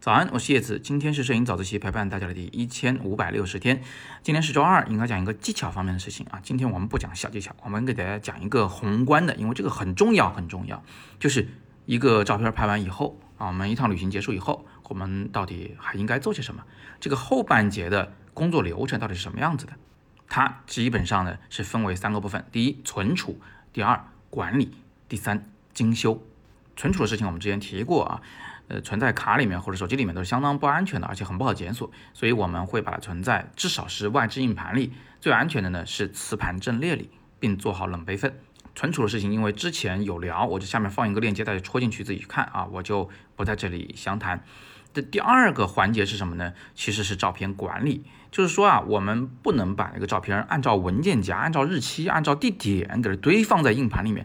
早安，我是叶子，今天是摄影早自习陪伴大家的第一千五百六十天。今天是周二，应该讲一个技巧方面的事情啊。今天我们不讲小技巧，我们给大家讲一个宏观的，因为这个很重要，很重要。就是一个照片拍完以后啊，我们一趟旅行结束以后，我们到底还应该做些什么？这个后半节的工作流程到底是什么样子的？它基本上呢是分为三个部分：第一，存储；第二，管理；第三，精修。存储的事情我们之前提过啊。呃，存在卡里面或者手机里面都是相当不安全的，而且很不好检索，所以我们会把它存在至少是外置硬盘里。最安全的呢是磁盘阵列里，并做好冷备份。存储的事情，因为之前有聊，我就下面放一个链接，大家戳进去自己去看啊，我就不在这里详谈。这第二个环节是什么呢？其实是照片管理，就是说啊，我们不能把那个照片按照文件夹、按照日期、按照地点给它堆放在硬盘里面。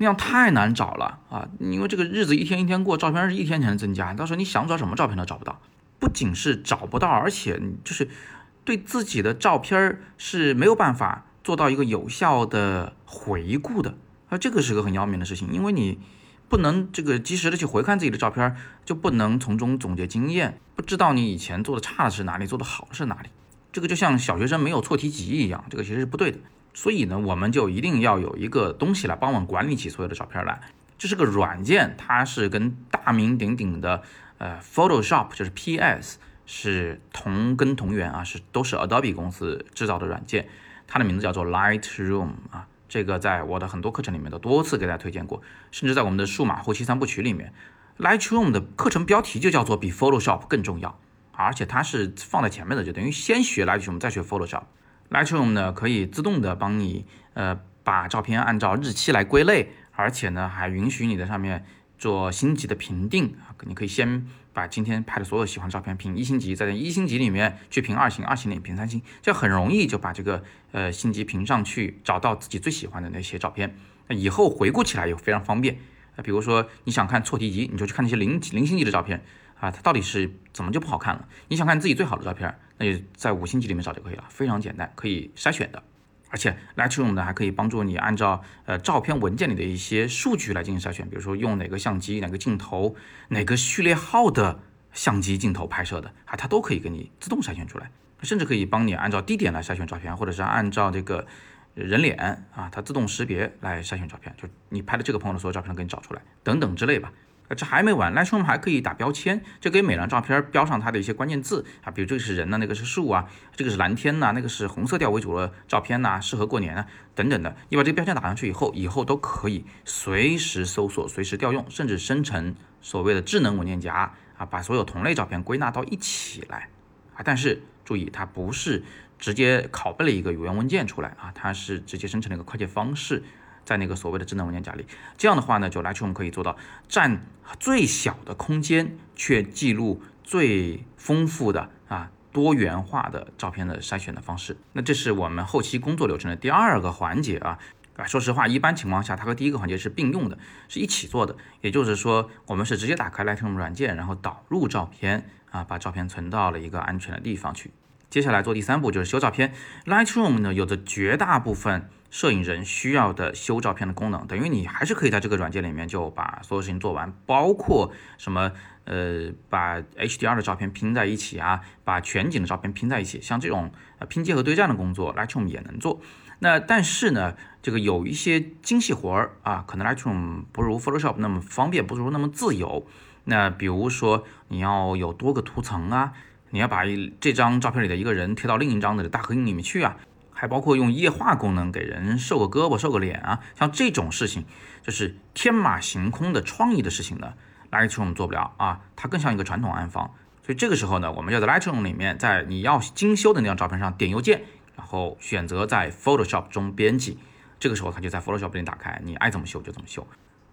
那样太难找了啊！因为这个日子一天一天过，照片是一天天的增加，到时候你想找什么照片都找不到。不仅是找不到，而且就是对自己的照片是没有办法做到一个有效的回顾的啊！这个是个很要命的事情，因为你不能这个及时的去回看自己的照片，就不能从中总结经验，不知道你以前做的差的是哪里，做的好是哪里。这个就像小学生没有错题集一样，这个其实是不对的。所以呢，我们就一定要有一个东西来帮我们管理起所有的照片来。这是个软件，它是跟大名鼎鼎的呃 Photoshop，就是 PS，是同根同源啊，是都是 Adobe 公司制造的软件。它的名字叫做 Lightroom 啊，这个在我的很多课程里面都多次给大家推荐过，甚至在我们的数码后期三部曲里面，Lightroom 的课程标题就叫做比 Photoshop 更重要，而且它是放在前面的，就等于先学 Lightroom 再学 Photoshop。Lightroom 呢可以自动的帮你呃把照片按照日期来归类，而且呢还允许你在上面做星级的评定啊，你可以先把今天拍的所有喜欢照片评一星级，再在一星级里面去评二星，二星里评三星，这样很容易就把这个呃星级评上去，找到自己最喜欢的那些照片，那以后回顾起来也非常方便。那比如说你想看错题集，你就去看那些零零星级的照片。啊，它到底是怎么就不好看了？你想看自己最好的照片，那就在五星级里面找就可以了，非常简单，可以筛选的。而且 Lightroom 呢还可以帮助你按照呃照片文件里的一些数据来进行筛选，比如说用哪个相机、哪个镜头、哪个序列号的相机镜头拍摄的啊，它都可以给你自动筛选出来，甚至可以帮你按照地点来筛选照片，或者是按照这个人脸啊，它自动识别来筛选照片，就你拍的这个朋友的所有照片都给你找出来，等等之类吧。这还没完，Lightroom 还可以打标签，就给每张照片标上它的一些关键字啊，比如这个是人呢，那个是树啊，这个是蓝天呐，那个是红色调为主的照片呐，适合过年啊，等等的。你把这个标签打上去以后，以后都可以随时搜索、随时调用，甚至生成所谓的智能文件夹啊，把所有同类照片归纳到一起来啊。但是注意，它不是直接拷贝了一个有源文件出来啊，它是直接生成了一个快捷方式。在那个所谓的智能文件夹里，这样的话呢，就 Lightroom 可以做到占最小的空间，却记录最丰富的啊多元化的照片的筛选的方式。那这是我们后期工作流程的第二个环节啊啊，说实话，一般情况下它和第一个环节是并用的，是一起做的。也就是说，我们是直接打开 Lightroom 软件，然后导入照片啊，把照片存到了一个安全的地方去。接下来做第三步就是修照片。Lightroom 呢，有着绝大部分。摄影人需要的修照片的功能，等于你还是可以在这个软件里面就把所有事情做完，包括什么呃把 HDR 的照片拼在一起啊，把全景的照片拼在一起，像这种拼接和对战的工作，Lightroom 也能做。那但是呢，这个有一些精细活儿啊，可能 Lightroom 不如 Photoshop 那么方便，不如那么自由。那比如说你要有多个图层啊，你要把这张照片里的一个人贴到另一张的大合影里面去啊。还包括用液化功能给人瘦个胳膊、瘦个脸啊，像这种事情，就是天马行空的创意的事情呢，Lightroom 做不了啊，它更像一个传统暗房。所以这个时候呢，我们要在 Lightroom 里面，在你要精修的那张照片上点右键，然后选择在 Photoshop 中编辑，这个时候它就在 Photoshop 里打开，你爱怎么修就怎么修。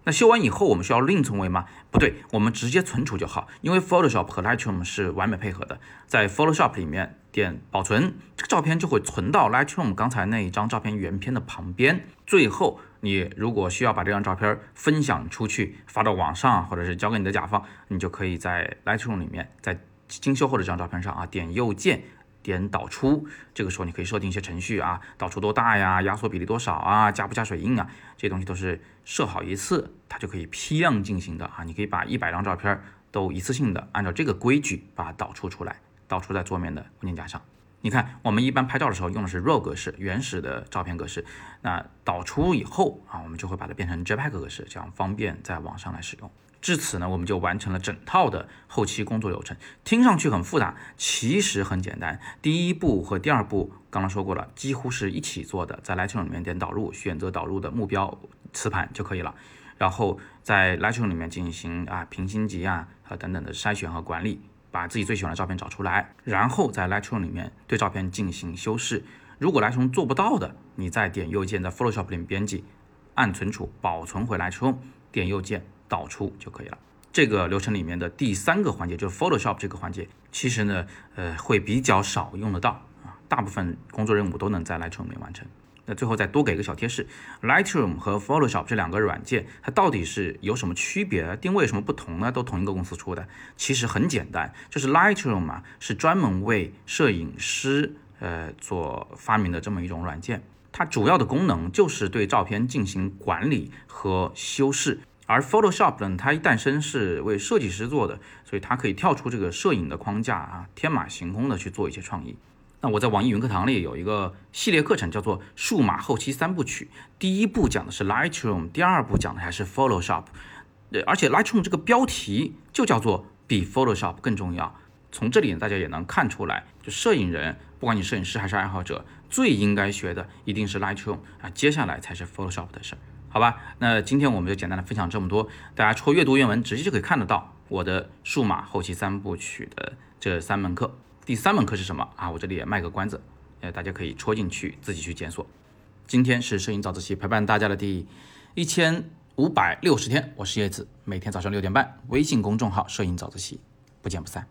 那修完以后，我们需要另存为吗？不对，我们直接存储就好，因为 Photoshop 和 Lightroom 是完美配合的。在 Photoshop 里面点保存，这个照片就会存到 Lightroom 刚才那一张照片原片的旁边。最后，你如果需要把这张照片分享出去，发到网上，或者是交给你的甲方，你就可以在 Lightroom 里面，在精修后的这张照片上啊，点右键点导出，这个时候你可以设定一些程序啊，导出多大呀，压缩比例多少啊，加不加水印啊，这些东西都是设好一次，它就可以批量进行的啊。你可以把一百张照片都一次性的按照这个规矩把它导出出来，导出在桌面的文件夹上。你看，我们一般拍照的时候用的是 RAW 格式，原始的照片格式。那导出以后啊，我们就会把它变成 JPEG 格式，这样方便在网上来使用。至此呢，我们就完成了整套的后期工作流程。听上去很复杂，其实很简单。第一步和第二步刚刚说过了，几乎是一起做的。在 Lightroom 里面点导入，选择导入的目标磁盘就可以了。然后在 Lightroom 里面进行啊平星级啊和等等的筛选和管理。把自己最喜欢的照片找出来，然后在 Lightroom 里面对照片进行修饰。如果 Lightroom 做不到的，你再点右键在 Photoshop 里面编辑，按存储保存回 Lightroom，点右键导出就可以了。这个流程里面的第三个环节就是 Photoshop 这个环节，其实呢，呃，会比较少用得到啊，大部分工作任务都能在 Lightroom 里完成。那最后再多给个小贴士，Lightroom 和 Photoshop 这两个软件，它到底是有什么区别？定位有什么不同呢？都同一个公司出的，其实很简单，就是 Lightroom 嘛，是专门为摄影师呃所发明的这么一种软件，它主要的功能就是对照片进行管理和修饰，而 Photoshop 呢，它一诞生是为设计师做的，所以它可以跳出这个摄影的框架啊，天马行空的去做一些创意。那我在网易云课堂里有一个系列课程，叫做数码后期三部曲。第一部讲的是 Lightroom，第二部讲的还是 Photoshop。呃，而且 Lightroom 这个标题就叫做比 Photoshop 更重要。从这里大家也能看出来，就摄影人，不管你摄影师还是爱好者，最应该学的一定是 Lightroom 啊，接下来才是 Photoshop 的事儿，好吧？那今天我们就简单的分享这么多，大家戳阅读原文，直接就可以看得到我的数码后期三部曲的这三门课。第三门课是什么啊？我这里也卖个关子，呃，大家可以戳进去自己去检索。今天是摄影早自习陪伴大家的第一千五百六十天，我是叶子，每天早上六点半，微信公众号“摄影早自习”，不见不散。